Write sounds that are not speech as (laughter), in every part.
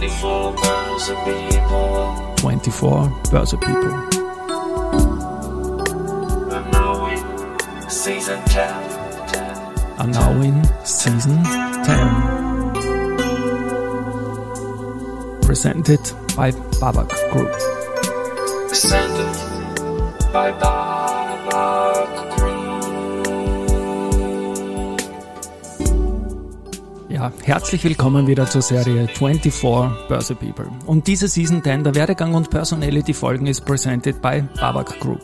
24 Börse People. 24 Börse People. And now in season 10. 10. Are now in season 10. Presented by Babak Group. Presented by Babak Ja, herzlich willkommen wieder zur Serie 24 Börse People. Und diese Season 10 der Werdegang und Personality Folgen ist presented by Babak Group.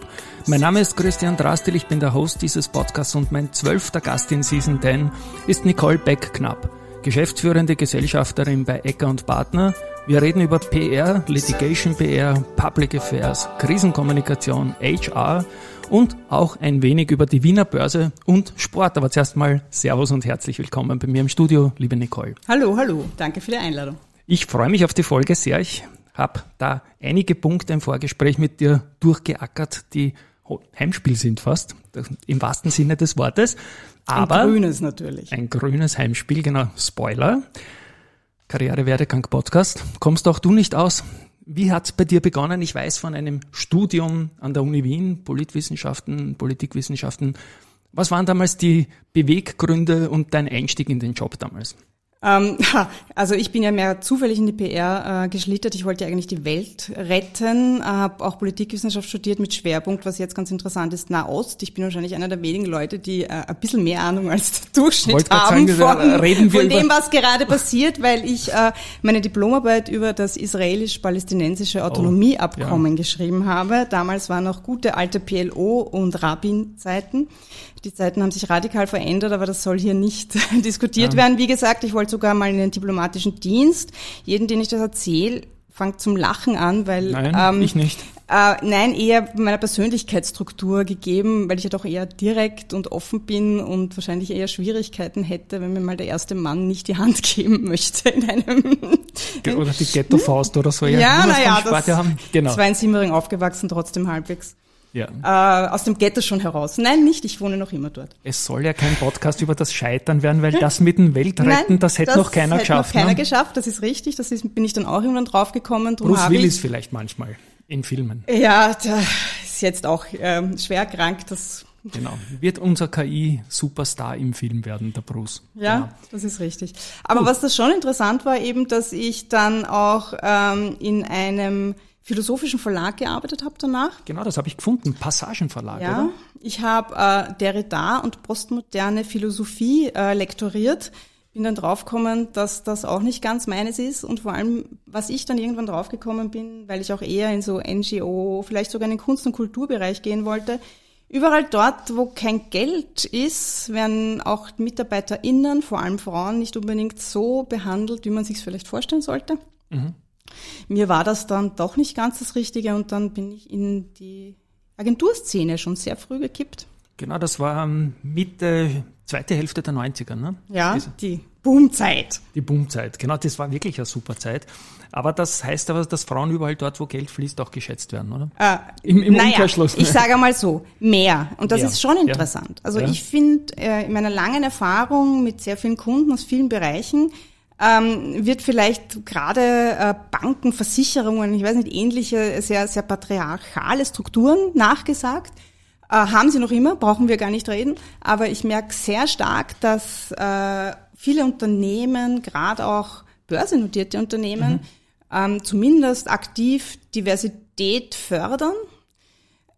Mein Name ist Christian Drastil, ich bin der Host dieses Podcasts und mein zwölfter Gast in Season 10 ist Nicole Beck-Knapp, Geschäftsführende Gesellschafterin bei Ecker und Partner. Wir reden über PR, Litigation PR, Public Affairs, Krisenkommunikation, HR und auch ein wenig über die Wiener Börse und Sport. Aber zuerst mal Servus und herzlich willkommen bei mir im Studio, liebe Nicole. Hallo, hallo, danke für die Einladung. Ich freue mich auf die Folge sehr. Ich habe da einige Punkte im Vorgespräch mit dir durchgeackert, die Heimspiel sind fast, im wahrsten Sinne des Wortes. Aber ein grünes natürlich. Ein grünes Heimspiel, genau. Spoiler. Karrierewerdegang Podcast. Kommst auch du nicht aus? Wie hat's bei dir begonnen? Ich weiß von einem Studium an der Uni Wien, Politwissenschaften, Politikwissenschaften. Was waren damals die Beweggründe und dein Einstieg in den Job damals? Ähm, (laughs) also ich bin ja mehr zufällig in die PR äh, geschlittert. Ich wollte eigentlich die Welt retten, habe auch Politikwissenschaft studiert mit Schwerpunkt, was jetzt ganz interessant ist, Nahost. Ich bin wahrscheinlich einer der wenigen Leute, die äh, ein bisschen mehr Ahnung als der Durchschnitt haben sagen, von, von dem, was gerade passiert, weil ich äh, meine Diplomarbeit über das israelisch-palästinensische Autonomieabkommen oh, ja. geschrieben habe. Damals waren noch gute alte PLO und Rabin-Zeiten. Die Zeiten haben sich radikal verändert, aber das soll hier nicht (laughs) diskutiert ja. werden. Wie gesagt, ich wollte sogar mal in den diplomatischen Dienst. Jeden, den ich das erzähle, fängt zum Lachen an, weil nein, ähm, ich nicht. Äh, nein, eher meiner Persönlichkeitsstruktur gegeben, weil ich ja doch eher direkt und offen bin und wahrscheinlich eher Schwierigkeiten hätte, wenn mir mal der erste Mann nicht die Hand (laughs) geben möchte in einem oder die Ghetto-Faust oder so. Ja, ja naja, das, haben. Genau. zwei in Simmering aufgewachsen, trotzdem halbwegs ja. äh, aus dem Ghetto schon heraus. Nein, nicht, ich wohne noch immer dort. Es soll ja kein Podcast über das Scheitern werden, weil das mit dem Weltretten, Nein, das hätte das noch keiner hätte geschafft. Noch keiner ne? geschafft, das ist richtig, das ist, bin ich dann auch irgendwann draufgekommen. Bruce Willis vielleicht manchmal in Filmen. Ja, der ist jetzt auch ähm, schwer krank, das Genau. Wird unser KI-Superstar im Film werden, der Bruce. Ja, genau. das ist richtig. Aber Gut. was das schon interessant war, eben, dass ich dann auch ähm, in einem philosophischen Verlag gearbeitet habe danach. Genau, das habe ich gefunden, Passagenverlag, ja, oder? Ich habe äh, Derrida und postmoderne Philosophie äh, lektoriert. Bin dann draufgekommen, dass das auch nicht ganz meines ist und vor allem, was ich dann irgendwann draufgekommen bin, weil ich auch eher in so NGO, vielleicht sogar in den Kunst- und Kulturbereich gehen wollte. Überall dort, wo kein Geld ist, werden auch MitarbeiterInnen, vor allem Frauen, nicht unbedingt so behandelt, wie man sich vielleicht vorstellen sollte. Mhm. Mir war das dann doch nicht ganz das Richtige und dann bin ich in die Agenturszene schon sehr früh gekippt. Genau, das war Mitte, zweite Hälfte der 90er, ne? Ja, Diese, die Boomzeit. Die Boomzeit, genau, das war wirklich eine super Zeit. Aber das heißt aber, dass Frauen überall dort, wo Geld fließt, auch geschätzt werden, oder? Äh, Im im naja, Umkehrschluss. Ich sage mal so, mehr. Und das ja. ist schon interessant. Also ja. ich finde, äh, in meiner langen Erfahrung mit sehr vielen Kunden aus vielen Bereichen, ähm, wird vielleicht gerade äh, Banken, Versicherungen, ich weiß nicht, ähnliche, sehr, sehr patriarchale Strukturen nachgesagt. Äh, haben sie noch immer, brauchen wir gar nicht reden. Aber ich merke sehr stark, dass äh, viele Unternehmen, gerade auch börsennotierte Unternehmen, mhm. ähm, zumindest aktiv Diversität fördern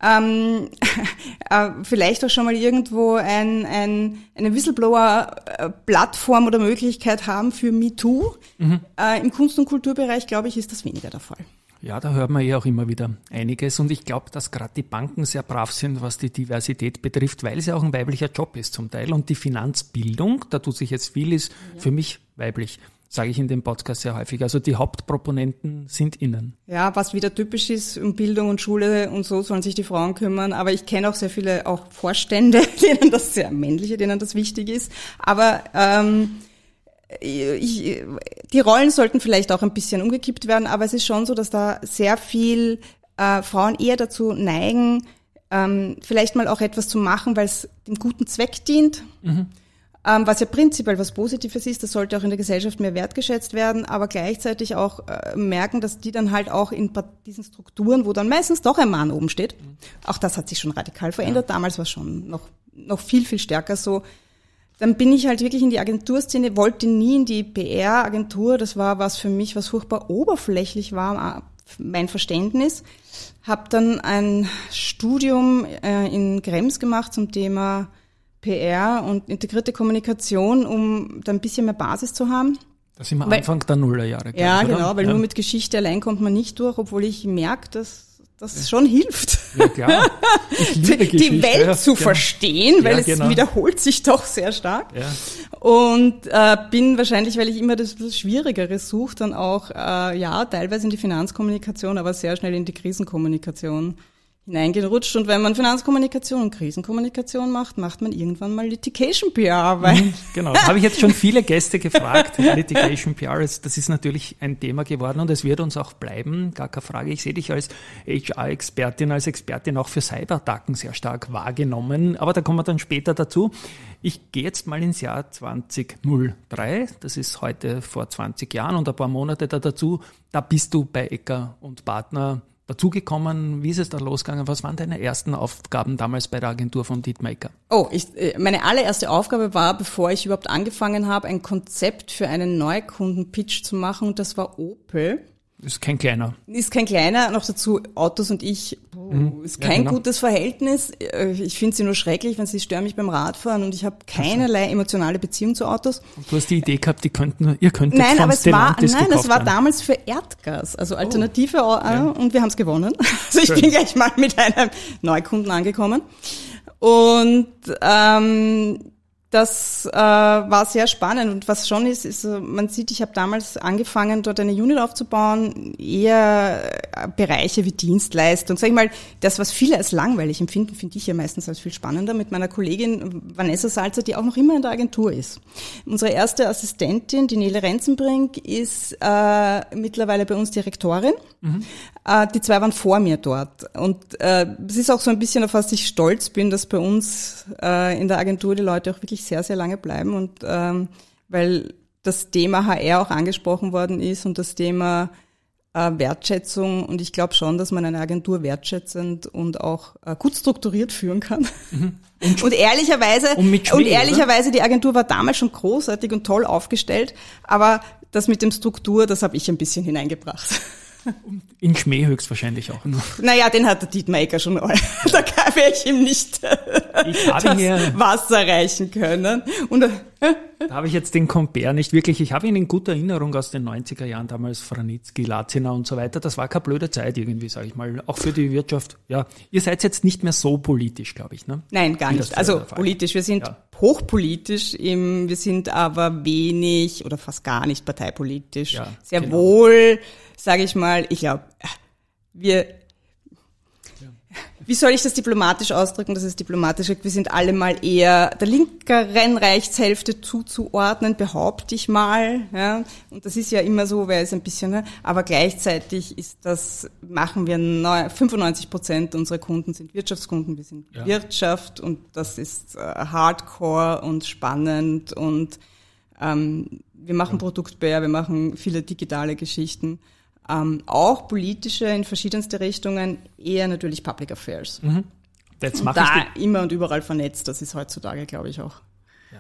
ähm, (laughs) äh, vielleicht auch schon mal irgendwo ein, ein, eine Whistleblower-Plattform oder Möglichkeit haben für MeToo. Mhm. Äh, Im Kunst- und Kulturbereich, glaube ich, ist das weniger der Fall. Ja, da hört man ja auch immer wieder einiges. Und ich glaube, dass gerade die Banken sehr brav sind, was die Diversität betrifft, weil es ja auch ein weiblicher Job ist zum Teil. Und die Finanzbildung, da tut sich jetzt viel, ist ja. für mich weiblich sage ich in dem Podcast sehr häufig. Also die Hauptproponenten sind innen. Ja, was wieder typisch ist, um Bildung und Schule und so sollen sich die Frauen kümmern. Aber ich kenne auch sehr viele auch Vorstände, (laughs) denen das sehr männliche, denen das wichtig ist. Aber ähm, ich, die Rollen sollten vielleicht auch ein bisschen umgekippt werden. Aber es ist schon so, dass da sehr viel äh, Frauen eher dazu neigen, ähm, vielleicht mal auch etwas zu machen, weil es dem guten Zweck dient. Mhm ähm, was ja prinzipiell was Positives ist, das sollte auch in der Gesellschaft mehr wertgeschätzt werden, aber gleichzeitig auch äh, merken, dass die dann halt auch in diesen Strukturen, wo dann meistens doch ein Mann oben steht, auch das hat sich schon radikal verändert, ja. damals war es schon noch, noch viel, viel stärker so, dann bin ich halt wirklich in die Agenturszene, wollte nie in die PR-Agentur. Das war was für mich, was furchtbar oberflächlich war, mein Verständnis. Habe dann ein Studium äh, in Krems gemacht zum Thema PR und integrierte Kommunikation, um da ein bisschen mehr Basis zu haben. Das sind wir Anfang der Nullerjahre. Ja, ich, genau, weil ja. nur mit Geschichte allein kommt man nicht durch, obwohl ich merke, dass das schon hilft. Ja, klar. (laughs) die Welt ja, zu genau. verstehen, weil ja, genau. es wiederholt sich doch sehr stark. Und äh, bin wahrscheinlich, weil ich immer das Schwierigere suche, dann auch, äh, ja, teilweise in die Finanzkommunikation, aber sehr schnell in die Krisenkommunikation hineingerutscht. Und wenn man Finanzkommunikation und Krisenkommunikation macht, macht man irgendwann mal Litigation PR. Weil mhm, genau, das habe ich jetzt schon viele Gäste gefragt. (laughs) Litigation PR, das ist natürlich ein Thema geworden und es wird uns auch bleiben, gar keine Frage. Ich sehe dich als HR-Expertin, als Expertin auch für Cyberattacken sehr stark wahrgenommen, aber da kommen wir dann später dazu. Ich gehe jetzt mal ins Jahr 2003, das ist heute vor 20 Jahren und ein paar Monate da dazu. Da bist du bei Ecker und Partner dazugekommen? Wie ist es da losgegangen? Was waren deine ersten Aufgaben damals bei der Agentur von Dietmaker? Oh, ich, äh, meine allererste Aufgabe war, bevor ich überhaupt angefangen habe, ein Konzept für einen Neukundenpitch zu machen. Und das war Opel. Ist kein kleiner. Ist kein kleiner. Noch dazu Autos und ich, mhm. ist kein ja, genau. gutes Verhältnis. Äh, ich finde sie nur schrecklich, wenn sie stören mich beim Radfahren und ich habe keinerlei emotionale Beziehung zu Autos. Und du hast die Idee gehabt, die könnten, ihr könntet Nein, aber es war, nein, es war damals für Erdgas, also oh. Alternative oh. ja. und wir haben es gewonnen. (laughs) Also ich Schön. bin gleich mal mit einem Neukunden angekommen. Und ähm, das äh, war sehr spannend und was schon ist, ist, man sieht, ich habe damals angefangen, dort eine Unit aufzubauen, eher äh, Bereiche wie Dienstleistung. Sag ich mal, das, was viele als langweilig empfinden, finde ich ja meistens als viel spannender mit meiner Kollegin Vanessa Salzer, die auch noch immer in der Agentur ist. Unsere erste Assistentin, die Nele Renzenbrink, ist äh, mittlerweile bei uns Direktorin. Mhm. Äh, die zwei waren vor mir dort. Und äh, es ist auch so ein bisschen, auf was ich stolz bin, dass bei uns äh, in der Agentur die Leute auch wirklich sehr, sehr lange bleiben. Und ähm, weil das Thema HR auch angesprochen worden ist und das Thema äh, Wertschätzung. Und ich glaube schon, dass man eine Agentur wertschätzend und auch äh, gut strukturiert führen kann. Mhm. (laughs) Und, und, ehrlicherweise, und, und ehrlicherweise, die Agentur war damals schon großartig und toll aufgestellt, aber das mit dem Struktur, das habe ich ein bisschen hineingebracht. (laughs) In Schmäh höchstwahrscheinlich auch. Naja, den hat der Dietmar Ecker schon. (laughs) da wäre ich ihm nicht ich das mir, Wasser reichen können. Und, da habe ich jetzt den Compare nicht wirklich. Ich habe ihn in guter Erinnerung aus den 90er Jahren, damals Franitzky, Lazina und so weiter. Das war keine blöde Zeit irgendwie, sage ich mal. Auch für die Wirtschaft. Ja, ihr seid jetzt nicht mehr so politisch, glaube ich. Ne? Nein, gar nicht. Also politisch. Wir sind ja. hochpolitisch. Im, wir sind aber wenig oder fast gar nicht parteipolitisch. Ja, Sehr genau. wohl sage ich mal, ich glaube, wir, wie soll ich das diplomatisch ausdrücken, dass es diplomatisch ist? Wir sind alle mal eher der linkeren Rechtshälfte zuzuordnen, behaupte ich mal. Ja. Und das ist ja immer so, wer ist ein bisschen, ne? aber gleichzeitig ist das, machen wir, 95 Prozent unserer Kunden sind Wirtschaftskunden, wir sind ja. Wirtschaft und das ist äh, hardcore und spannend und ähm, wir machen ja. Produktbär, wir machen viele digitale Geschichten ähm, auch politische in verschiedenste Richtungen, eher natürlich Public Affairs. Mhm. Jetzt und da immer und überall vernetzt, das ist heutzutage, glaube ich, auch. Ja.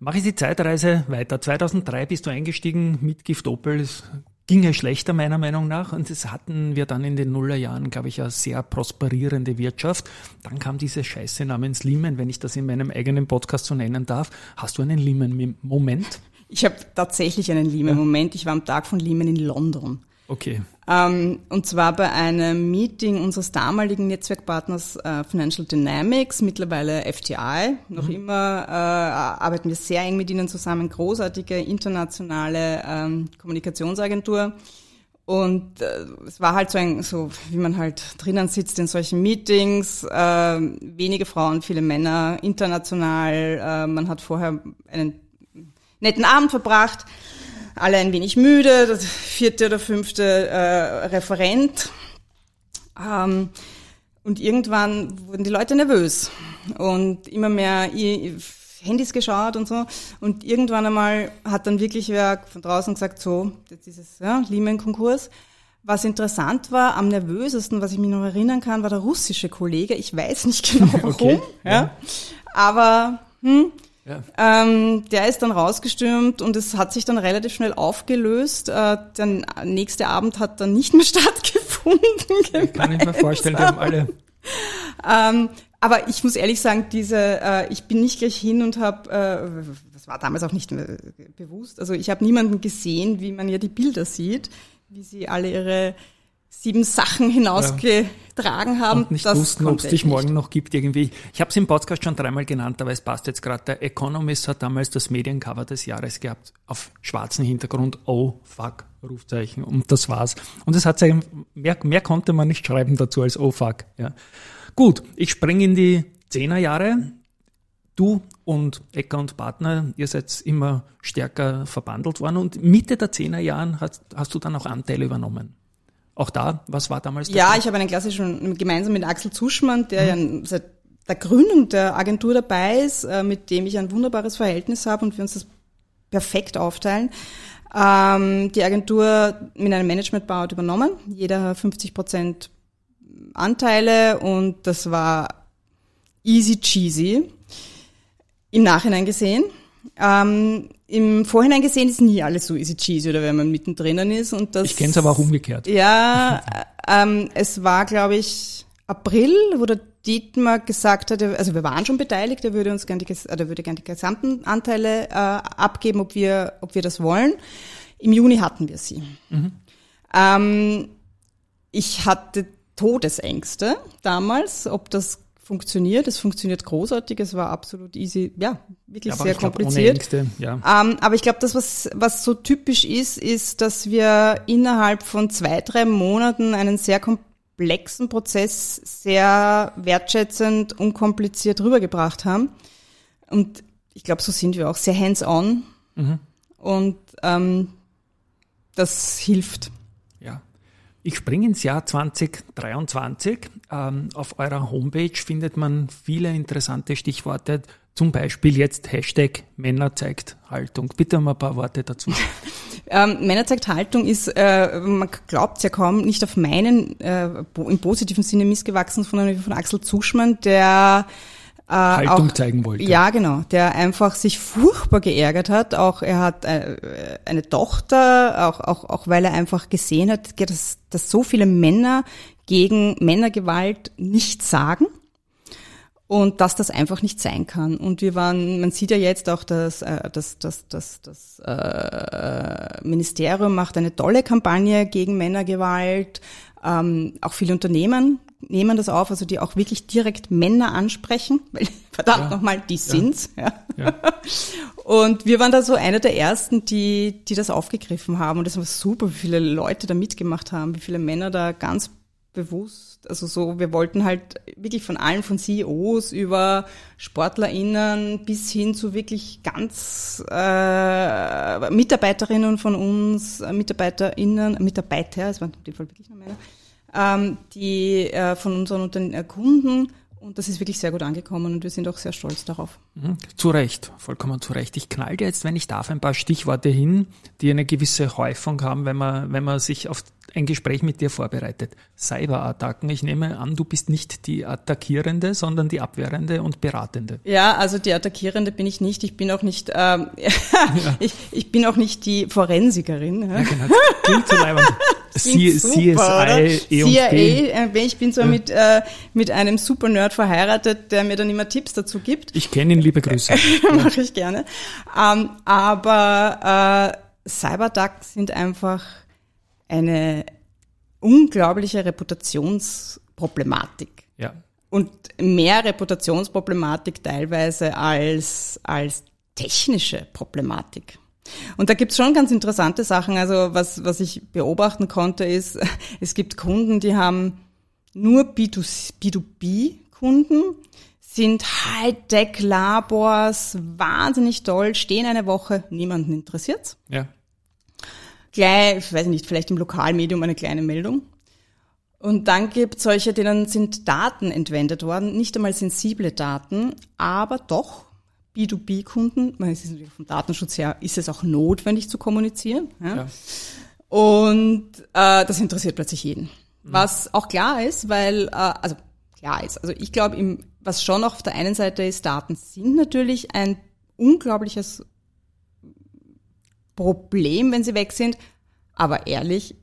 Mache ich die Zeitreise weiter. 2003 bist du eingestiegen mit Gift Opel. Es ging ja schlechter meiner Meinung nach und das hatten wir dann in den Nullerjahren, glaube ich, eine sehr prosperierende Wirtschaft. Dann kam diese Scheiße namens Lehman, wenn ich das in meinem eigenen Podcast so nennen darf. Hast du einen Lehman-Moment? Ich habe tatsächlich einen Lehman-Moment. Ich war am Tag von Lehman in London. Okay. Ähm, und zwar bei einem Meeting unseres damaligen Netzwerkpartners äh, Financial Dynamics, mittlerweile FTI. Noch mhm. immer äh, arbeiten wir sehr eng mit ihnen zusammen, großartige internationale ähm, Kommunikationsagentur. Und äh, es war halt so ein, so wie man halt drinnen sitzt in solchen Meetings, äh, wenige Frauen, viele Männer, international. Äh, man hat vorher einen netten Abend verbracht alle ein wenig müde, das vierte oder fünfte äh, Referent. Ähm, und irgendwann wurden die Leute nervös und immer mehr Handys geschaut und so. Und irgendwann einmal hat dann wirklich wer von draußen gesagt, so, jetzt ist es ja, Lehman-Konkurs. Was interessant war, am nervösesten, was ich mich noch erinnern kann, war der russische Kollege. Ich weiß nicht (laughs) genau warum. okay, ja. ja. Aber hm, ja. Ähm, der ist dann rausgestürmt und es hat sich dann relativ schnell aufgelöst. Äh, der nächste Abend hat dann nicht mehr (laughs) stattgefunden. Kann ich mir vorstellen, wir haben alle. ähm, aber ich muss ehrlich sagen, diese, äh, ich bin nicht gleich hin und habe, äh, das war damals auch nicht mehr bewusst, also ich habe niemanden gesehen, wie man ja die Bilder sieht, wie sie alle ihre sieben Sachen hinausgetragen haben. Und nicht wussten, ob es dich morgen noch gibt irgendwie. Ich habe es im Podcast schon dreimal genannt, aber es passt jetzt gerade. Der Economist hat damals das Mediencover des Jahres gehabt auf schwarzem Hintergrund. Oh fuck, Rufzeichen. Und das war's. Und es hat mehr, mehr konnte man nicht schreiben dazu als oh fuck. Ja. Gut, ich springe in die Zehnerjahre. Du und Ecker und Partner, ihr seid immer stärker verbandelt worden und Mitte der Zehnerjahren hast, hast du dann auch Anteile übernommen. Auch da, was war damals? Ja, Fall? ich habe einen klassischen, gemeinsam mit Axel Zuschmann, der mhm. ja seit der Gründung der Agentur dabei ist, äh, mit dem ich ein wunderbares Verhältnis habe und wir uns das perfekt aufteilen. Ähm, die Agentur mit einem Managementbau übernommen. Jeder 50 Prozent Anteile und das war easy cheesy. Im Nachhinein gesehen. Ähm, Im Vorhinein gesehen ist nie alles so easy cheesy oder wenn man mittendrin ist und das. Ich kenne es aber auch umgekehrt. Ja, ähm, es war glaube ich April, wo der Dietmar gesagt hat, also wir waren schon beteiligt, er würde uns gerne die, oder würde gerne die gesamten Anteile äh, abgeben, ob wir, ob wir das wollen. Im Juni hatten wir sie. Mhm. Ähm, ich hatte Todesängste damals, ob das funktioniert. Es funktioniert großartig. Es war absolut easy. Ja, wirklich ja, sehr kompliziert. Glaub, Ängste, ja. Ähm, aber ich glaube, das, was, was so typisch ist, ist, dass wir innerhalb von zwei, drei Monaten einen sehr komplexen Prozess sehr wertschätzend, unkompliziert rübergebracht haben. Und ich glaube, so sind wir auch sehr hands-on. Mhm. Und ähm, das hilft. Ich springe ins Jahr 2023. Ähm, auf eurer Homepage findet man viele interessante Stichworte, zum Beispiel jetzt Hashtag Männer zeigt Haltung. Bitte mal ein paar Worte dazu. (laughs) ähm, Männer zeigt Haltung ist, äh, man glaubt ja kaum, nicht auf meinen, äh, im positiven Sinne missgewachsen, sondern von Axel Zuschmann, der äh, Haltung auch, zeigen wollte. Ja, genau, der einfach sich furchtbar geärgert hat. Auch er hat äh, eine Tochter, auch, auch, auch weil er einfach gesehen hat, dass, dass so viele Männer gegen Männergewalt nichts sagen und dass das einfach nicht sein kann. Und wir waren, man sieht ja jetzt auch, dass äh, das, das, das, das äh, Ministerium macht eine tolle Kampagne gegen Männergewalt. Ähm, auch viele Unternehmen nehmen das auf, also die auch wirklich direkt Männer ansprechen, (laughs) weil verdammt ja. nochmal, die sind's. Ja. ja. (laughs) Und wir waren da so einer der ersten, die, die das aufgegriffen haben. Und das war super, wie viele Leute da mitgemacht haben, wie viele Männer da ganz bewusst, also so, wir wollten halt wirklich von allen, von CEOs über SportlerInnen bis hin zu wirklich ganz äh, Mitarbeiterinnen von uns, äh, MitarbeiterInnen, Mitarbeiter, es waren in dem Fall wirklich nur Männer, ähm, die äh, von unseren Unterne äh, Kunden und das ist wirklich sehr gut angekommen und wir sind auch sehr stolz darauf. Mhm. Zu Recht, vollkommen zu Recht. Ich knall dir jetzt, wenn ich darf, ein paar Stichworte hin, die eine gewisse Häufung haben, wenn man, wenn man sich auf ein Gespräch mit dir vorbereitet. Cyberattacken. Ich nehme an, du bist nicht die Attackierende, sondern die Abwehrende und Beratende. Ja, also die Attackierende bin ich nicht. Ich bin auch nicht, ähm, (laughs) ja. ich, ich bin auch nicht die Forensikerin. Ja, genau. Klingt so (laughs) C CSI, E CIA, äh, ich bin so ja. mit, äh, mit einem Super Nerd verheiratet, der mir dann immer Tipps dazu gibt. Ich kenne ihn, liebe Grüße. (laughs) Mache ich gerne. Ähm, aber äh, Cyberduck sind einfach eine unglaubliche Reputationsproblematik. Ja. Und mehr Reputationsproblematik teilweise als, als technische Problematik. Und da gibt's schon ganz interessante Sachen. Also was, was ich beobachten konnte, ist, (laughs) es gibt Kunden, die haben nur B2B-Kunden, sind Hightech-Labors, wahnsinnig toll, stehen eine Woche, niemanden interessiert's. Ja. Gleich, ich weiß nicht, vielleicht im Lokalmedium eine kleine Meldung. Und dann gibt solche, denen sind Daten entwendet worden, nicht einmal sensible Daten, aber doch B2B-Kunden, weil es ist natürlich vom Datenschutz her, ist es auch notwendig zu kommunizieren. Ja? ja. Und äh, das interessiert plötzlich jeden. Mhm. Was auch klar ist, weil, äh, also klar ist, also ich glaube, was schon auf der einen Seite ist, Daten sind natürlich ein unglaubliches Problem, wenn sie weg sind. Aber ehrlich,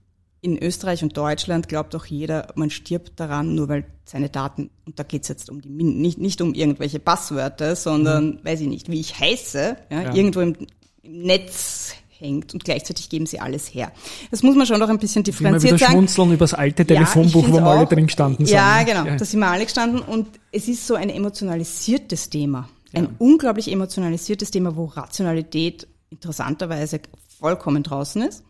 in Österreich und Deutschland glaubt auch jeder, man stirbt daran, nur weil seine Daten, und da geht's jetzt um die, nicht, nicht um irgendwelche Passwörter, sondern, mhm. weiß ich nicht, wie ich heiße, ja, ja. irgendwo im, im, Netz hängt und gleichzeitig geben sie alles her. Das muss man schon noch ein bisschen differenziert immer wieder sagen. schmunzeln über das alte Telefonbuch, ja, wo wir alle drin gestanden sind. Ja, genau, ja. da sind wir alle gestanden und es ist so ein emotionalisiertes Thema. Ein unglaublich emotionalisiertes Thema, wo Rationalität interessanterweise vollkommen draußen ist.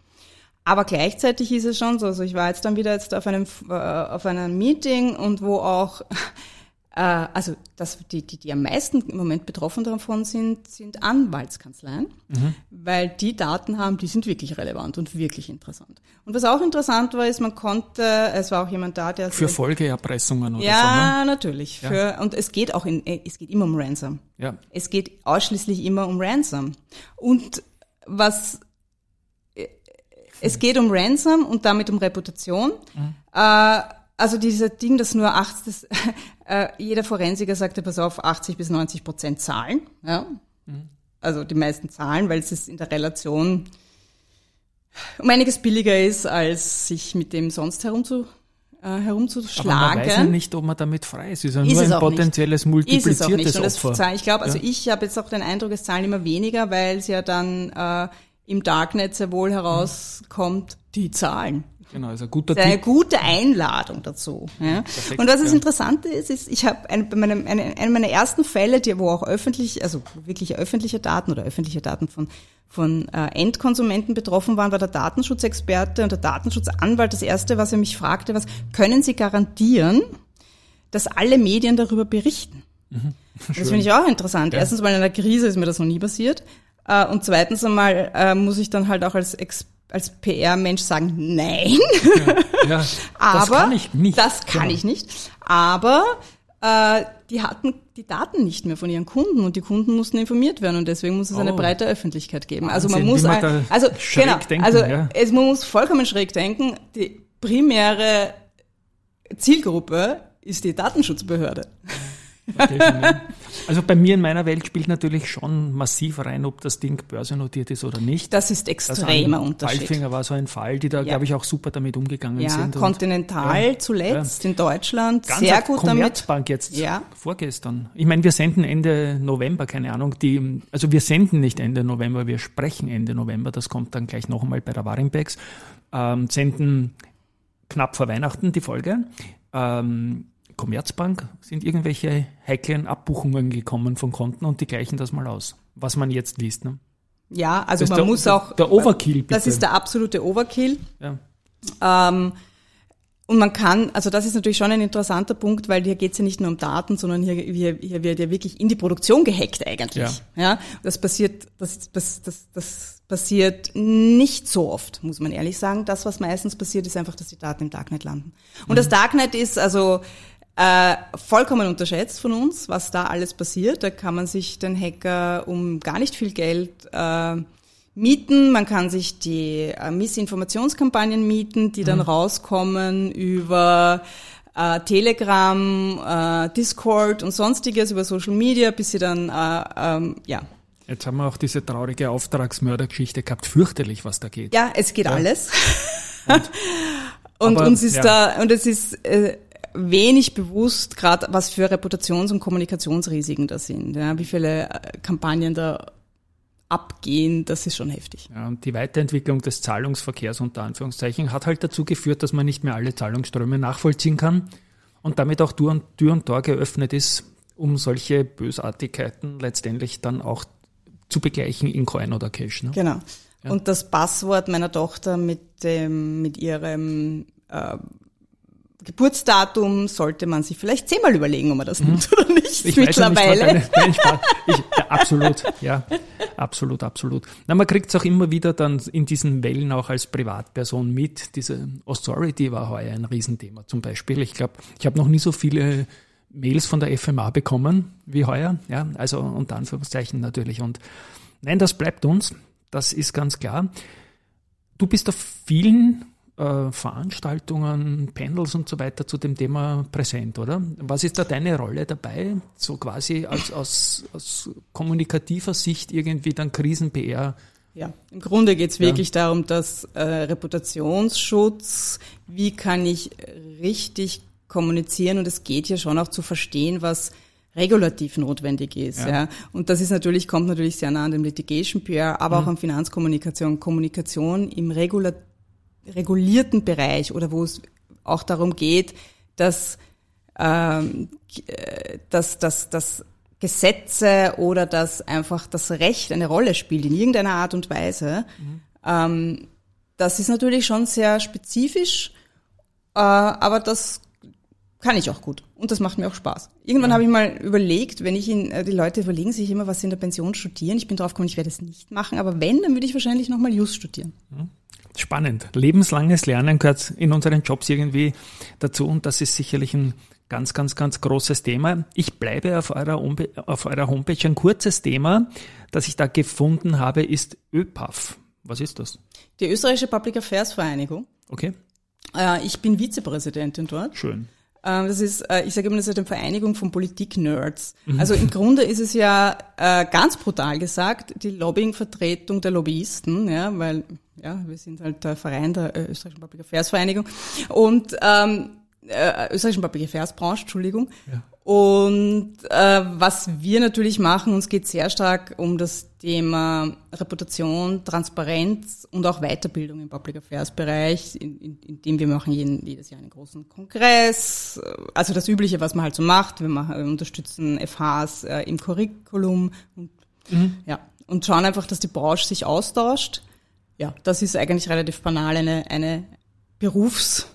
Aber gleichzeitig ist es schon so, also ich war jetzt dann wieder jetzt auf einem, äh, auf einem Meeting und wo auch, (laughs) äh, also das, die, die, die am meisten im Moment betroffen davon sind, sind Anwaltskanzleien, mhm. weil die Daten haben, die sind wirklich relevant und wirklich interessant. Und was auch interessant war, ist, man konnte, es war auch jemand da, der... Für Folgeerpressungen oder ja, so, ne? natürlich. Ja, natürlich. Und es geht auch in, es geht immer um Ransom. Ja. Es geht ausschließlich immer um Ransom. Und was es geht um Ransom und damit um Reputation. Mhm. Äh, also dieser Ding, dass nur 80, das, (laughs) äh, jeder Forensiker sagte, pass auf, 80 bis 90 Prozent zahlen. Ja? Mhm. Also die meisten zahlen, weil es in der Relation um einiges billiger ist, als sich mit dem sonst herumzu, äh, herumzuschlagen. Aber man weiß ja nicht, ob man damit frei ist. Es ist ja ist nur ein potenzielles nicht. multipliziertes ist Opfer. Das, ich glaube, also ja. ich habe jetzt auch den Eindruck, es zahlen immer weniger, weil es ja dann äh, im Darknet sehr wohl herauskommt, die Zahlen. Genau, ist ein guter Eine gute Einladung dazu. Ja. Perfekt, und was das ja. Interessante ist, ist, ich habe ein, bei meinem, eine, eine meiner ersten Fälle, die, wo auch öffentlich, also wirklich öffentliche Daten oder öffentliche Daten von, von äh, Endkonsumenten betroffen waren, war der Datenschutzexperte und der Datenschutzanwalt. Das erste, was er mich fragte, was können Sie garantieren, dass alle Medien darüber berichten? Mhm. Das finde ich auch interessant. Ja. Erstens mal in einer Krise ist mir das noch nie passiert. Äh, und zweitens einmal äh, muss ich dann halt auch als Ex als PR-Mensch sagen, nein. Ja, ja, (laughs) Aber das kann ich nicht. Das kann genau. ich nicht. Aber äh, die hatten die Daten nicht mehr von ihren Kunden und die Kunden mussten informiert werden und deswegen muss es oh. eine breite Öffentlichkeit geben. Also man muss man also genau, denken, also ja. es, man muss vollkommen schräg denken. Die primäre Zielgruppe ist die Datenschutzbehörde. Also bei mir in meiner Welt spielt natürlich schon massiv rein, ob das Ding börsennotiert ist oder nicht. Das ist extremer das Unterschied. Ballfinger war so ein Fall, die da, ja. glaube ich, auch super damit umgegangen ja, sind. Continental ja, zuletzt ja. in Deutschland, Ganz sehr gut Commerzbank damit. jetzt ja. vorgestern. Ich meine, wir senden Ende November, keine Ahnung, die, also wir senden nicht Ende November, wir sprechen Ende November, das kommt dann gleich noch einmal bei der Warimpex, ähm, senden knapp vor Weihnachten die Folge. Ähm, Commerzbank sind irgendwelche heiklen Abbuchungen gekommen von Konten und die gleichen das mal aus, was man jetzt liest. Ne? Ja, also man der, muss auch. Der Overkill, bitte. Das ist der absolute Overkill. Ja. Ähm, und man kann, also das ist natürlich schon ein interessanter Punkt, weil hier geht es ja nicht nur um Daten, sondern hier, hier, hier wird ja wirklich in die Produktion gehackt eigentlich. Ja. ja das passiert, das, das, das, das passiert nicht so oft, muss man ehrlich sagen. Das, was meistens passiert, ist einfach, dass die Daten im Darknet landen. Und mhm. das Darknet ist also äh, vollkommen unterschätzt von uns, was da alles passiert. Da kann man sich den Hacker um gar nicht viel Geld äh, mieten. Man kann sich die äh, Missinformationskampagnen mieten, die dann mhm. rauskommen über äh, Telegram, äh, Discord und sonstiges, über Social Media, bis sie dann, äh, ähm, ja. Jetzt haben wir auch diese traurige Auftragsmördergeschichte gehabt. Fürchterlich, was da geht. Ja, es geht ja. alles. Und, (laughs) und Aber, uns ist ja. da, und es ist, äh, wenig bewusst, gerade was für Reputations- und Kommunikationsrisiken da sind. Ja, wie viele äh, Kampagnen da abgehen, das ist schon heftig. Ja, und die Weiterentwicklung des Zahlungsverkehrs unter Anführungszeichen hat halt dazu geführt, dass man nicht mehr alle Zahlungsströme nachvollziehen kann und damit auch Tür und, Tür und Tor geöffnet ist, um solche Bösartigkeiten letztendlich dann auch zu begleichen in Coin oder Cash. Ne? Genau. Ja. Und das Passwort meiner Tochter mit dem, mit ihrem äh, Geburtsdatum sollte man sich vielleicht zehnmal überlegen, ob man das mhm. nimmt oder nicht ich mittlerweile. Nicht, deine, ich, ja, absolut, ja, absolut, absolut. Na, man kriegt es auch immer wieder dann in diesen Wellen auch als Privatperson mit. Diese Authority war heuer ein Riesenthema zum Beispiel. Ich glaube, ich habe noch nie so viele Mails von der FMA bekommen, wie heuer, ja, also unter Anführungszeichen natürlich. Und nein, das bleibt uns, das ist ganz klar. Du bist auf vielen äh, Veranstaltungen, Panels und so weiter zu dem Thema präsent, oder? Was ist da deine Rolle dabei, so quasi als, aus, aus kommunikativer Sicht irgendwie dann Krisen-PR ja, im Grunde geht es wirklich ja. darum, dass äh, Reputationsschutz, wie kann ich richtig kommunizieren und es geht ja schon auch zu verstehen, was regulativ notwendig ist. Ja. ja. Und das ist natürlich, kommt natürlich sehr nah an dem Litigation PR, aber mhm. auch an Finanzkommunikation. Kommunikation im regula regulierten Bereich oder wo es auch darum geht, dass, ähm, äh, dass, dass, dass Gesetze oder dass einfach das Recht eine Rolle spielt in irgendeiner Art und Weise. Mhm. Ähm, das ist natürlich schon sehr spezifisch, äh, aber das kann ich auch gut und das macht mir auch Spaß. Irgendwann ja. habe ich mal überlegt, wenn ich in, äh, die Leute überlegen sich immer, was sie in der Pension studieren. Ich bin drauf gekommen, ich werde es nicht machen, aber wenn, dann würde ich wahrscheinlich nochmal Just studieren. Mhm. Spannend. Lebenslanges Lernen gehört in unseren Jobs irgendwie dazu und das ist sicherlich ein Ganz, ganz, ganz großes Thema. Ich bleibe auf eurer, auf eurer Homepage. Ein kurzes Thema, das ich da gefunden habe, ist ÖPAF. Was ist das? Die Österreichische Public Affairs Vereinigung. Okay. Äh, ich bin Vizepräsidentin dort. Schön. Äh, das ist, äh, ich sage immer, das ist eine Vereinigung von Politik-Nerds. Mhm. Also im (laughs) Grunde ist es ja ganz brutal gesagt, die Lobbying-Vertretung der Lobbyisten, ja, weil ja, wir sind halt der Verein der Österreichischen Public Affairs Vereinigung. Und ähm, äh, österreichischen Public Affairs Branche, Entschuldigung. Ja. Und äh, was wir natürlich machen, uns geht sehr stark um das Thema Reputation, Transparenz und auch Weiterbildung im Public Affairs Bereich, in, in, in dem wir machen jeden, jedes Jahr einen großen Kongress, also das Übliche, was man halt so macht. Wir, machen, wir unterstützen FHs äh, im Curriculum und mhm. ja und schauen einfach, dass die Branche sich austauscht. Ja, das ist eigentlich relativ banal eine eine Berufs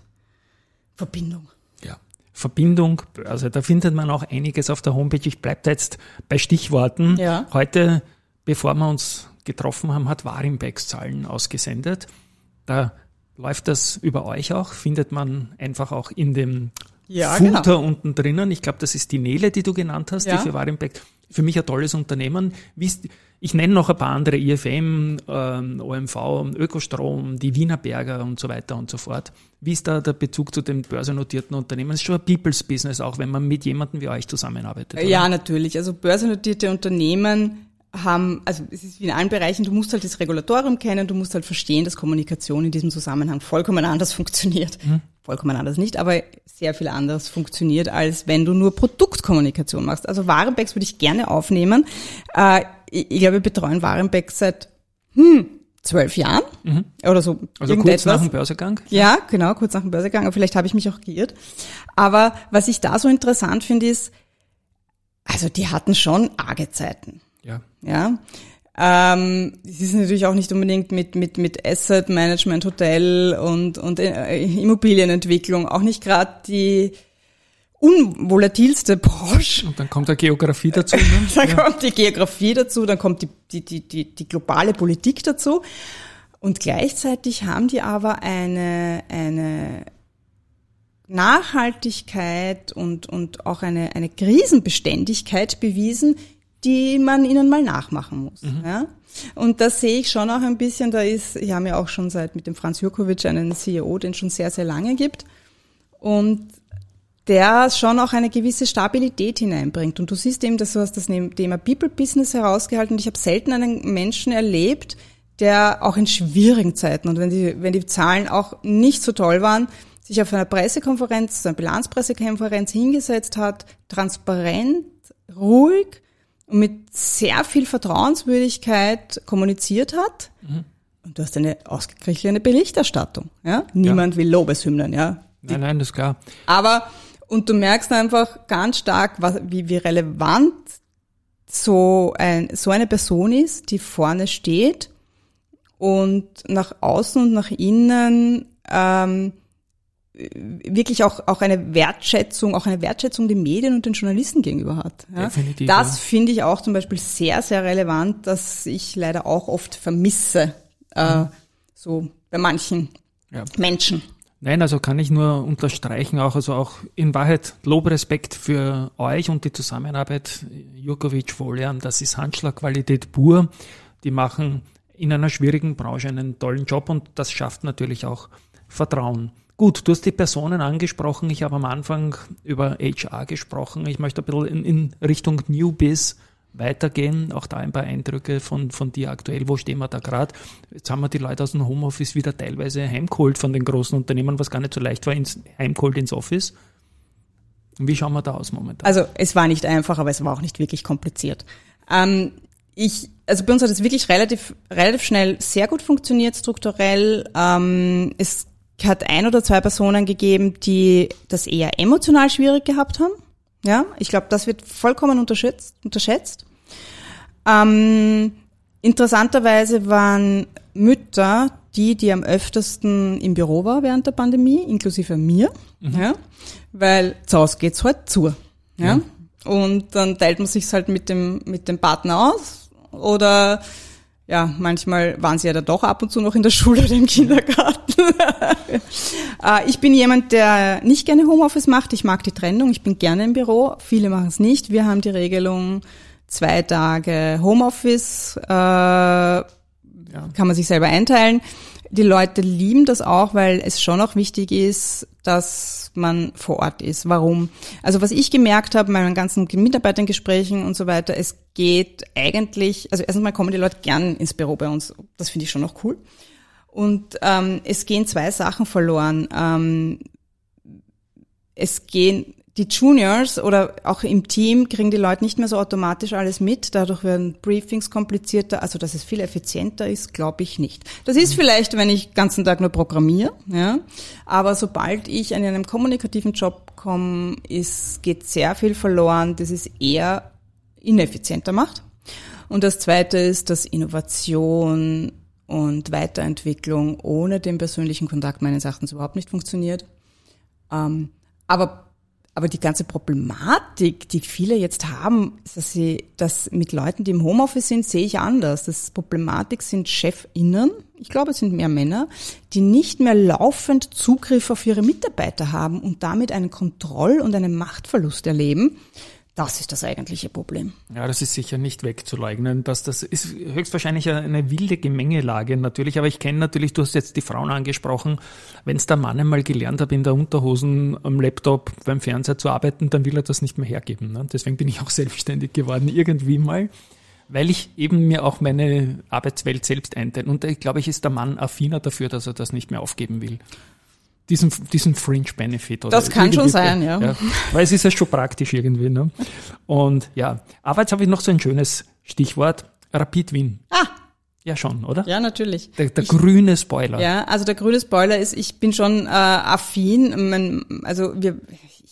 Verbindung. Ja. Verbindung, also da findet man auch einiges auf der Homepage. Ich bleibe da jetzt bei Stichworten. Ja. Heute, bevor wir uns getroffen haben, hat Warimbex Zahlen ausgesendet. Da läuft das über euch auch, findet man einfach auch in dem ja, Footer genau. unten drinnen. Ich glaube, das ist die Nele, die du genannt hast, ja. die für Warimbeck. Für mich ein tolles Unternehmen. Ich nenne noch ein paar andere, IFM, ähm, OMV, Ökostrom, die Wienerberger und so weiter und so fort. Wie ist da der Bezug zu den börsennotierten Unternehmen? Das ist schon ein People's Business, auch wenn man mit jemandem wie euch zusammenarbeitet. Oder? Ja, natürlich. Also börsennotierte Unternehmen haben, also es ist wie in allen Bereichen, du musst halt das Regulatorium kennen, du musst halt verstehen, dass Kommunikation in diesem Zusammenhang vollkommen anders funktioniert. Mhm. Vollkommen anders nicht, aber sehr viel anders funktioniert, als wenn du nur Produktkommunikation machst. Also Warenbecks würde ich gerne aufnehmen. Äh, ich, glaube, wir betreuen Warenbeck seit hm, zwölf Jahren mhm. oder so. Also kurz nach dem Börsegang? Ja, genau, kurz nach dem Börsegang. Aber vielleicht habe ich mich auch geirrt. Aber was ich da so interessant finde, ist, also die hatten schon arge Zeiten. Ja. Ja. Ähm, es ist natürlich auch nicht unbedingt mit, mit, mit Asset Management, Hotel und, und äh, Immobilienentwicklung auch nicht gerade die unvolatilste Branche. Und dann kommt der Geografie dazu. Ne? (laughs) dann ja. kommt die Geografie dazu, dann kommt die, die, die, die, die globale Politik dazu. Und gleichzeitig haben die aber eine, eine Nachhaltigkeit und, und auch eine, eine Krisenbeständigkeit bewiesen, die man ihnen mal nachmachen muss. Mhm. Ja? Und das sehe ich schon auch ein bisschen, da ist, ich habe ja auch schon seit mit dem Franz Jurkovic einen CEO, den es schon sehr, sehr lange gibt. Und der schon auch eine gewisse Stabilität hineinbringt. Und du siehst eben, dass du hast das Thema People Business herausgehalten. Und ich habe selten einen Menschen erlebt, der auch in schwierigen Zeiten und wenn die, wenn die Zahlen auch nicht so toll waren, sich auf einer Pressekonferenz, einer Bilanzpressekonferenz hingesetzt hat, transparent, ruhig und mit sehr viel Vertrauenswürdigkeit kommuniziert hat. Mhm. Und du hast eine ausgeglichene Berichterstattung. Ja? Niemand ja. will Lobeshymnen, ja. Die, nein, nein, das ist klar. Aber und du merkst einfach ganz stark, was, wie, wie relevant so, ein, so eine Person ist, die vorne steht und nach außen und nach innen ähm, wirklich auch, auch eine Wertschätzung, auch eine Wertschätzung den Medien und den Journalisten gegenüber hat. Ja? Definitiv, das ja. finde ich auch zum Beispiel sehr, sehr relevant, dass ich leider auch oft vermisse, äh, mhm. so bei manchen ja. Menschen. Nein, also kann ich nur unterstreichen, auch, also auch in Wahrheit Lob, Respekt für euch und die Zusammenarbeit. Jurkovic, Folian, das ist Handschlagqualität pur. Die machen in einer schwierigen Branche einen tollen Job und das schafft natürlich auch Vertrauen. Gut, du hast die Personen angesprochen. Ich habe am Anfang über HR gesprochen. Ich möchte ein bisschen in, in Richtung New Biz weitergehen. Auch da ein paar Eindrücke von, von dir aktuell. Wo stehen wir da gerade? Jetzt haben wir die Leute aus dem Homeoffice wieder teilweise heimgeholt von den großen Unternehmen, was gar nicht so leicht war, ins, heimgeholt ins Office. Wie schauen wir da aus momentan? Also es war nicht einfach, aber es war auch nicht wirklich kompliziert. Ähm, ich, also bei uns hat es wirklich relativ, relativ schnell sehr gut funktioniert, strukturell. Ähm, es hat ein oder zwei Personen gegeben, die das eher emotional schwierig gehabt haben. Ja, ich glaube, das wird vollkommen unterschätzt. unterschätzt. Ähm, interessanterweise waren Mütter die, die am öftesten im Büro war während der Pandemie, inklusive mir, mhm. ja, weil zu Hause geht's halt zu. Ja? ja. Und dann teilt man sich's halt mit dem, mit dem Partner aus oder ja, manchmal waren sie ja da doch ab und zu noch in der Schule oder im Kindergarten. (laughs) Äh, ich bin jemand, der nicht gerne Homeoffice macht. Ich mag die Trennung. Ich bin gerne im Büro. Viele machen es nicht. Wir haben die Regelung zwei Tage Homeoffice. Äh, ja. Kann man sich selber einteilen die Leute lieben das auch, weil es schon auch wichtig ist, dass man vor Ort ist. Warum? Also was ich gemerkt habe, meinen ganzen Mitarbeitergesprächen und so weiter, es geht eigentlich, also erstens mal kommen die Leute gern ins Büro bei uns. Das finde ich schon noch cool. Und ähm, es gehen zwei Sachen verloren. Ähm, es gehen die Juniors oder auch im Team kriegen die Leute nicht mehr so automatisch alles mit. Dadurch werden Briefings komplizierter. Also, dass es viel effizienter ist, glaube ich nicht. Das ist vielleicht, wenn ich den ganzen Tag nur programmiere. Ja. Aber sobald ich in einen kommunikativen Job komme, ist, geht sehr viel verloren, das es eher ineffizienter macht. Und das Zweite ist, dass Innovation und Weiterentwicklung ohne den persönlichen Kontakt meines Erachtens überhaupt nicht funktioniert. Ähm, aber aber die ganze Problematik, die viele jetzt haben, dass sie das mit Leuten, die im Homeoffice sind, sehe ich anders. Das Problematik sind ChefInnen, ich glaube, es sind mehr Männer, die nicht mehr laufend Zugriff auf ihre Mitarbeiter haben und damit einen Kontroll- und einen Machtverlust erleben. Das ist das eigentliche Problem. Ja, das ist sicher nicht wegzuleugnen. Dass das ist höchstwahrscheinlich eine wilde Gemengelage natürlich, aber ich kenne natürlich, du hast jetzt die Frauen angesprochen, wenn es der Mann einmal gelernt hat, in der Unterhosen am Laptop beim Fernseher zu arbeiten, dann will er das nicht mehr hergeben. Ne? Deswegen bin ich auch selbstständig geworden, irgendwie mal, weil ich eben mir auch meine Arbeitswelt selbst einteile. Und ich glaube, ich ist der Mann affiner dafür, dass er das nicht mehr aufgeben will diesen, diesen Fringe-Benefit. Das kann schon sein, ja. ja. Weil es ist ja schon praktisch irgendwie. Ne? Und ja, aber jetzt habe ich noch so ein schönes Stichwort, Rapid Win. Ah, ja, schon, oder? Ja, natürlich. Der, der ich, grüne Spoiler. Ja, also der grüne Spoiler ist, ich bin schon äh, affin. Man, also wir,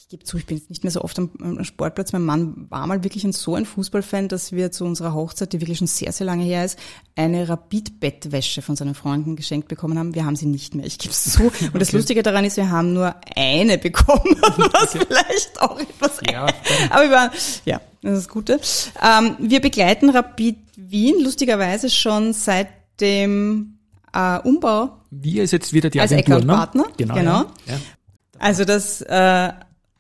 ich gebe zu, ich bin jetzt nicht mehr so oft am, am, Sportplatz. Mein Mann war mal wirklich ein, so ein Fußballfan, dass wir zu unserer Hochzeit, die wirklich schon sehr, sehr lange her ist, eine Rapid-Bettwäsche von seinen Freunden geschenkt bekommen haben. Wir haben sie nicht mehr. Ich gebe es zu. (laughs) Und das Lustige daran ist, wir haben nur eine bekommen, (laughs) was vielleicht auch etwas. Ja, aber wir waren, ja, das ist das Gute. Ähm, wir begleiten Rapid Wien lustigerweise schon seit dem äh, Umbau. Wir ist jetzt wieder die Agentur, als Partner. Ne? Genau. genau. Ja. Also das äh,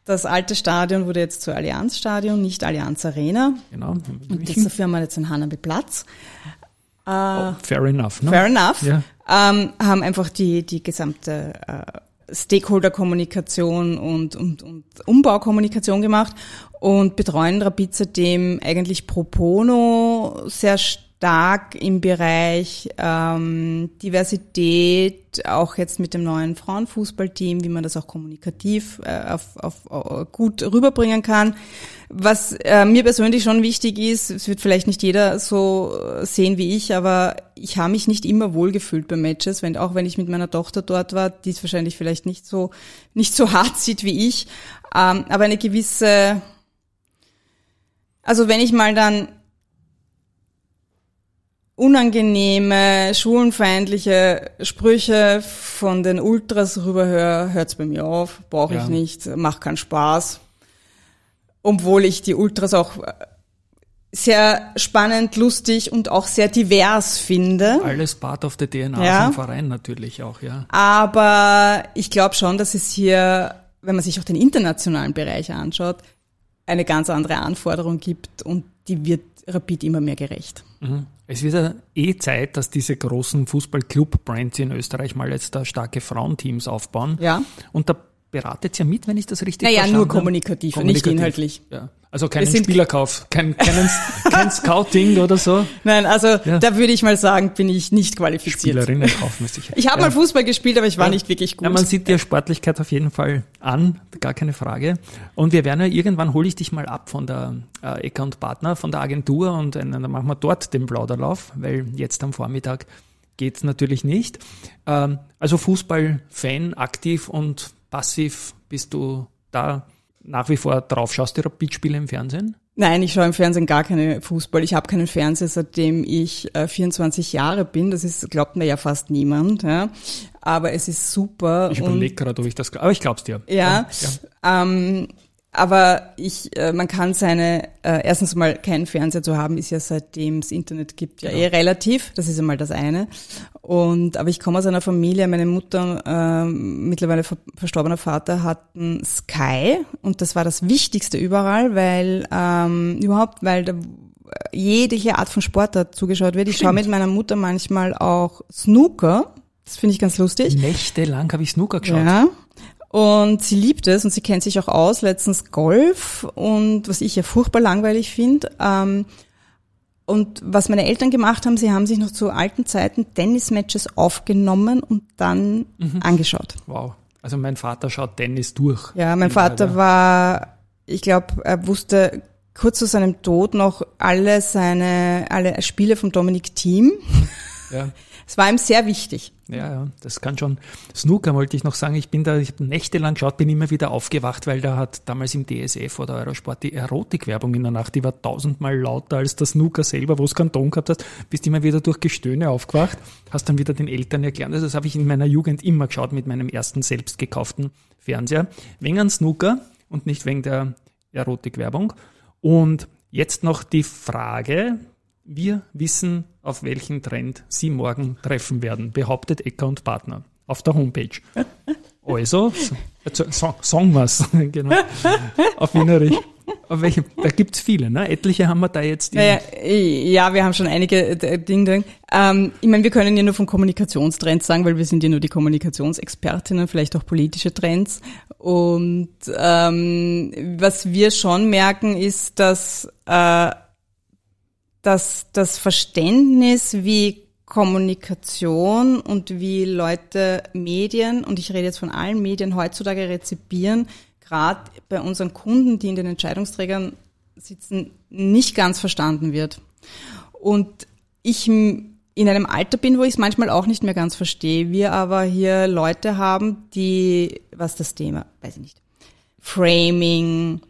das alte Stadion wurde jetzt zur Allianz Stadion, nicht Allianz Arena. Genau. Und diese Firma hat jetzt einen Hanabi Platz. Äh, oh, fair enough. Ne? Fair enough. Ja. Ähm, haben einfach die, die gesamte äh, Stakeholder-Kommunikation und, und, und Umbaukommunikation gemacht und betreuen Rapid seitdem eigentlich pro bono sehr stark stark im Bereich ähm, Diversität, auch jetzt mit dem neuen Frauenfußballteam, wie man das auch kommunikativ äh, auf, auf, auf gut rüberbringen kann. Was äh, mir persönlich schon wichtig ist, es wird vielleicht nicht jeder so sehen wie ich, aber ich habe mich nicht immer wohlgefühlt bei Matches, wenn, auch wenn ich mit meiner Tochter dort war, die es wahrscheinlich vielleicht nicht so, nicht so (laughs) hart sieht wie ich, ähm, aber eine gewisse, also wenn ich mal dann unangenehme, schulenfeindliche Sprüche von den Ultras rüberhöre, hört's bei mir auf, brauche ich ja. nicht, macht keinen Spaß. Obwohl ich die Ultras auch äh, sehr spannend, lustig und auch sehr divers finde. Alles part of the DNA ja. vom Verein natürlich auch, ja. Aber ich glaube schon, dass es hier, wenn man sich auch den internationalen Bereich anschaut, eine ganz andere Anforderung gibt und die wird Rapid immer mehr gerecht. Mhm. Es wird ja eh Zeit, dass diese großen Fußball-Club-Brands in Österreich mal jetzt da starke Frauenteams aufbauen. Ja. Und da beratet ja mit, wenn ich das richtig naja, verstanden habe. Naja, nur kommunikativ, kommunikativ, nicht inhaltlich. Ja. Also keinen Spielerkauf, kein, keinen, (laughs) kein Scouting oder so. Nein, also ja. da würde ich mal sagen, bin ich nicht qualifiziert. Spielerinnen kaufen sicher. Ich habe ja. mal Fußball gespielt, aber ich war ja. nicht wirklich gut. Ja, man sieht dir Sportlichkeit auf jeden Fall an, gar keine Frage. Und wir werden ja irgendwann hole ich dich mal ab von der äh, Ecker und Partner, von der Agentur und äh, dann machen wir dort den Plauderlauf, weil jetzt am Vormittag geht's natürlich nicht. Ähm, also Fußball-Fan, aktiv und passiv bist du da nach wie vor drauf? Schaust du Rapid-Spiele im Fernsehen? Nein, ich schaue im Fernsehen gar keine Fußball. Ich habe keinen Fernseher, seitdem ich äh, 24 Jahre bin. Das ist, glaubt mir ja fast niemand. Ja. Aber es ist super. Ich überlege gerade, ob ich das, aber ich glaub's dir. Ja. ja. Ähm, aber ich, äh, man kann seine, äh, erstens mal keinen Fernseher zu haben, ist ja seitdem es Internet gibt ja, ja. eh relativ. Das ist einmal das eine. Und aber ich komme aus einer Familie, meine Mutter, äh, mittlerweile ver verstorbener Vater, hatten Sky und das war das Wichtigste überall, weil ähm, überhaupt, weil da jede Art von Sport da zugeschaut wird. Ich schaue mit meiner Mutter manchmal auch Snooker. Das finde ich ganz lustig. Nächtelang habe ich Snooker geschaut. Ja. Und sie liebt es und sie kennt sich auch aus, letztens Golf und was ich ja furchtbar langweilig finde. Ähm, und was meine Eltern gemacht haben, sie haben sich noch zu alten Zeiten Tennismatches aufgenommen und dann mhm. angeschaut. Wow. Also mein Vater schaut Tennis durch. Ja, mein Vater war, ich glaube, er wusste kurz zu seinem Tod noch alle seine, alle Spiele von Dominic Thiem. Ja. Es war ihm sehr wichtig. Ja, ja, das kann schon. Snooker wollte ich noch sagen. Ich bin da, ich habe nächtelang geschaut, bin immer wieder aufgewacht, weil da hat damals im DSF oder Eurosport die Erotikwerbung in der Nacht, die war tausendmal lauter als der Snooker selber, wo es keinen Ton gehabt hast. Bist immer wieder durch Gestöhne aufgewacht, hast dann wieder den Eltern erklärt. Also das habe ich in meiner Jugend immer geschaut mit meinem ersten selbst gekauften Fernseher. Wegen an Snooker und nicht wegen der Erotikwerbung. Und jetzt noch die Frage, wir wissen, auf welchen Trend Sie morgen treffen werden, behauptet Ecker und Partner auf der Homepage. (laughs) Also, sagen wir es, (laughs) genau, auf Wienerisch. Auf welche, da gibt's viele, ne? Etliche haben wir da jetzt. Naja, ja, wir haben schon einige äh, Dinge. Ähm, ich meine, wir können ja nur von Kommunikationstrends sagen, weil wir sind ja nur die Kommunikationsexpertinnen, vielleicht auch politische Trends. Und ähm, was wir schon merken, ist, dass äh, dass das Verständnis, wie Kommunikation und wie Leute Medien, und ich rede jetzt von allen Medien heutzutage rezipieren, gerade bei unseren Kunden, die in den Entscheidungsträgern sitzen, nicht ganz verstanden wird. Und ich in einem Alter bin, wo ich es manchmal auch nicht mehr ganz verstehe. Wir aber hier Leute haben, die, was das Thema, weiß ich nicht, Framing,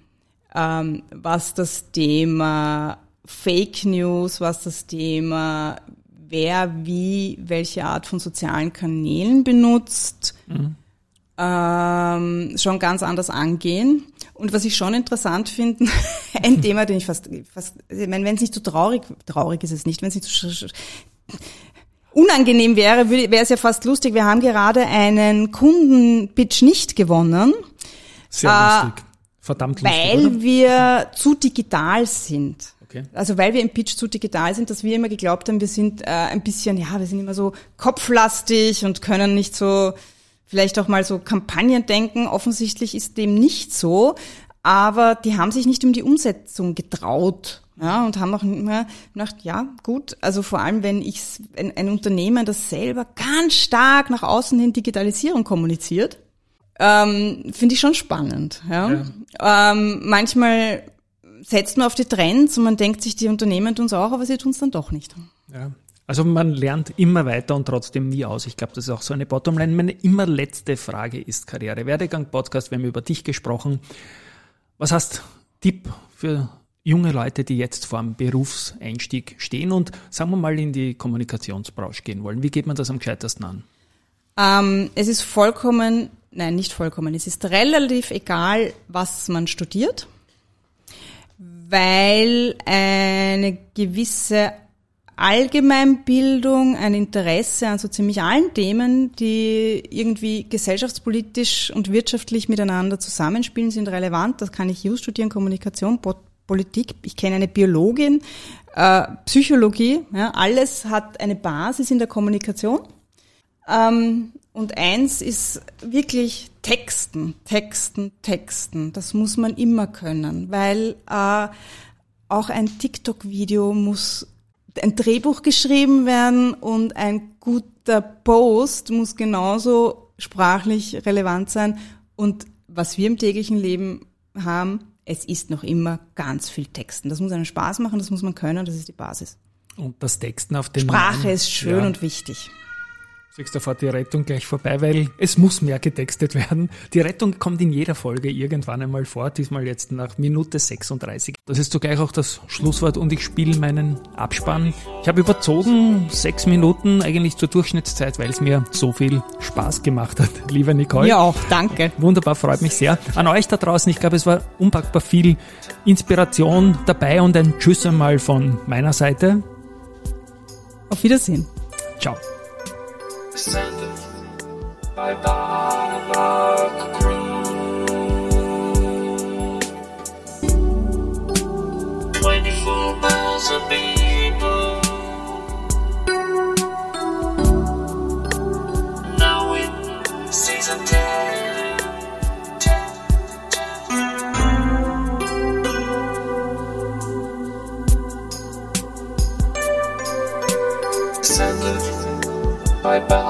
ähm, was das Thema Fake News, was das Thema, wer wie welche Art von sozialen Kanälen benutzt, mhm. ähm, schon ganz anders angehen. Und was ich schon interessant finde, (laughs) ein Thema, den ich fast, fast ich meine, wenn es nicht so traurig, traurig ist es nicht, wenn es nicht so unangenehm wäre, wäre es ja fast lustig. Wir haben gerade einen Kundenpitch nicht gewonnen. Sehr äh, lustig. Verdammt lustig. Weil oder? wir zu digital sind. Okay. Also weil wir im Pitch zu digital sind, dass wir immer geglaubt haben, wir sind äh, ein bisschen, ja, wir sind immer so kopflastig und können nicht so vielleicht auch mal so Kampagnen denken. Offensichtlich ist dem nicht so, aber die haben sich nicht um die Umsetzung getraut. Ja, und haben auch immer gedacht, ja, gut, also vor allem, wenn ich ein, ein Unternehmen, das selber ganz stark nach außen hin Digitalisierung kommuniziert, ähm, finde ich schon spannend. Ja. ja. Ähm, manchmal setzt man auf die Trends und man denkt sich, die Unternehmen tun es auch, aber sie tun es dann doch nicht. Ja. Also man lernt immer weiter und trotzdem nie aus. Ich glaube, das ist auch so eine Bottomline. Meine immer letzte Frage ist Karriere. Werdegang Podcast, wir haben über dich gesprochen. Was hast Tipp für junge Leute, die jetzt vor dem Berufseinstieg stehen und sagen wir mal in die Kommunikationsbranche gehen wollen? Wie geht man das am gescheitersten an? Ähm, es ist vollkommen, nein, nicht vollkommen, es ist relativ egal, was man studiert weil eine gewisse Allgemeinbildung, ein Interesse an so ziemlich allen Themen, die irgendwie gesellschaftspolitisch und wirtschaftlich miteinander zusammenspielen, sind relevant. Das kann ich Just studieren, Kommunikation, Politik. Ich kenne eine Biologin, äh, Psychologie. Ja, alles hat eine Basis in der Kommunikation. Ähm, und eins ist wirklich Texten, Texten, Texten. Das muss man immer können, weil äh, auch ein TikTok-Video muss ein Drehbuch geschrieben werden und ein guter Post muss genauso sprachlich relevant sein. Und was wir im täglichen Leben haben, es ist noch immer ganz viel Texten. Das muss einen Spaß machen, das muss man können, das ist die Basis. Und das Texten auf dem Sprache Namen, ist schön ja. und wichtig da fährt die Rettung gleich vorbei, weil es muss mehr getextet werden. Die Rettung kommt in jeder Folge irgendwann einmal vor, diesmal jetzt nach Minute 36. Das ist zugleich auch das Schlusswort und ich spiele meinen Abspann. Ich habe überzogen sechs Minuten eigentlich zur Durchschnittszeit, weil es mir so viel Spaß gemacht hat. (laughs) Lieber Nicole. Ja auch, danke. Wunderbar, freut mich sehr. An euch da draußen, ich glaube, es war unpackbar viel Inspiration dabei und ein Tschüss einmal von meiner Seite. Auf Wiedersehen. Ciao. Descended by Crew. Twenty-four miles of people. Now in season ten. ten, ten. Descended by Baba.